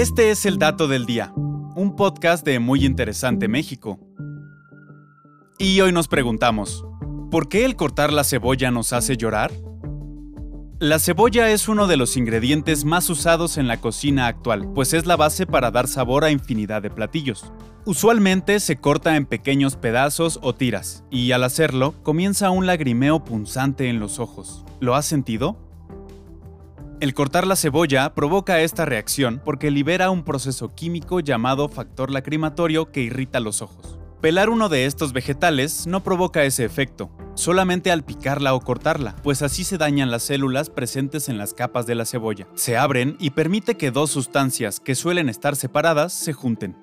Este es el dato del día, un podcast de Muy Interesante México. Y hoy nos preguntamos, ¿por qué el cortar la cebolla nos hace llorar? La cebolla es uno de los ingredientes más usados en la cocina actual, pues es la base para dar sabor a infinidad de platillos. Usualmente se corta en pequeños pedazos o tiras, y al hacerlo comienza un lagrimeo punzante en los ojos. ¿Lo has sentido? El cortar la cebolla provoca esta reacción porque libera un proceso químico llamado factor lacrimatorio que irrita los ojos. Pelar uno de estos vegetales no provoca ese efecto, solamente al picarla o cortarla, pues así se dañan las células presentes en las capas de la cebolla. Se abren y permite que dos sustancias que suelen estar separadas se junten.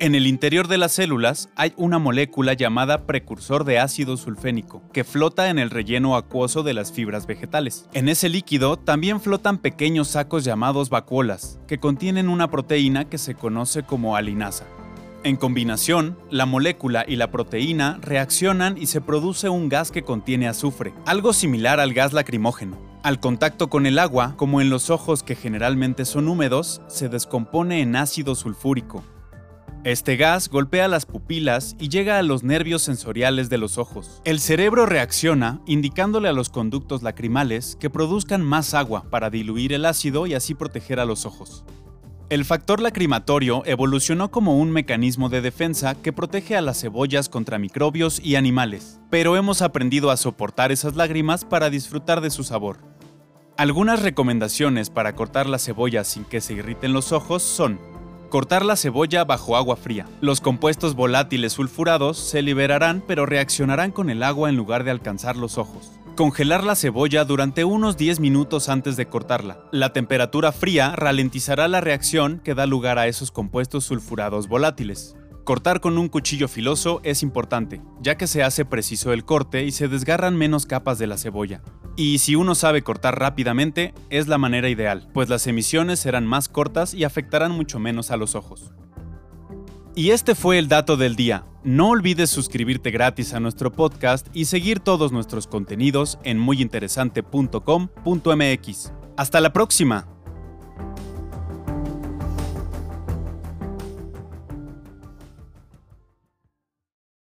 En el interior de las células hay una molécula llamada precursor de ácido sulfénico, que flota en el relleno acuoso de las fibras vegetales. En ese líquido también flotan pequeños sacos llamados vacuolas, que contienen una proteína que se conoce como alinasa. En combinación, la molécula y la proteína reaccionan y se produce un gas que contiene azufre, algo similar al gas lacrimógeno. Al contacto con el agua, como en los ojos que generalmente son húmedos, se descompone en ácido sulfúrico. Este gas golpea las pupilas y llega a los nervios sensoriales de los ojos. El cerebro reacciona indicándole a los conductos lacrimales que produzcan más agua para diluir el ácido y así proteger a los ojos. El factor lacrimatorio evolucionó como un mecanismo de defensa que protege a las cebollas contra microbios y animales, pero hemos aprendido a soportar esas lágrimas para disfrutar de su sabor. Algunas recomendaciones para cortar la cebolla sin que se irriten los ojos son Cortar la cebolla bajo agua fría. Los compuestos volátiles sulfurados se liberarán pero reaccionarán con el agua en lugar de alcanzar los ojos. Congelar la cebolla durante unos 10 minutos antes de cortarla. La temperatura fría ralentizará la reacción que da lugar a esos compuestos sulfurados volátiles. Cortar con un cuchillo filoso es importante, ya que se hace preciso el corte y se desgarran menos capas de la cebolla. Y si uno sabe cortar rápidamente, es la manera ideal, pues las emisiones serán más cortas y afectarán mucho menos a los ojos. Y este fue el dato del día. No olvides suscribirte gratis a nuestro podcast y seguir todos nuestros contenidos en muyinteresante.com.mx. Hasta la próxima.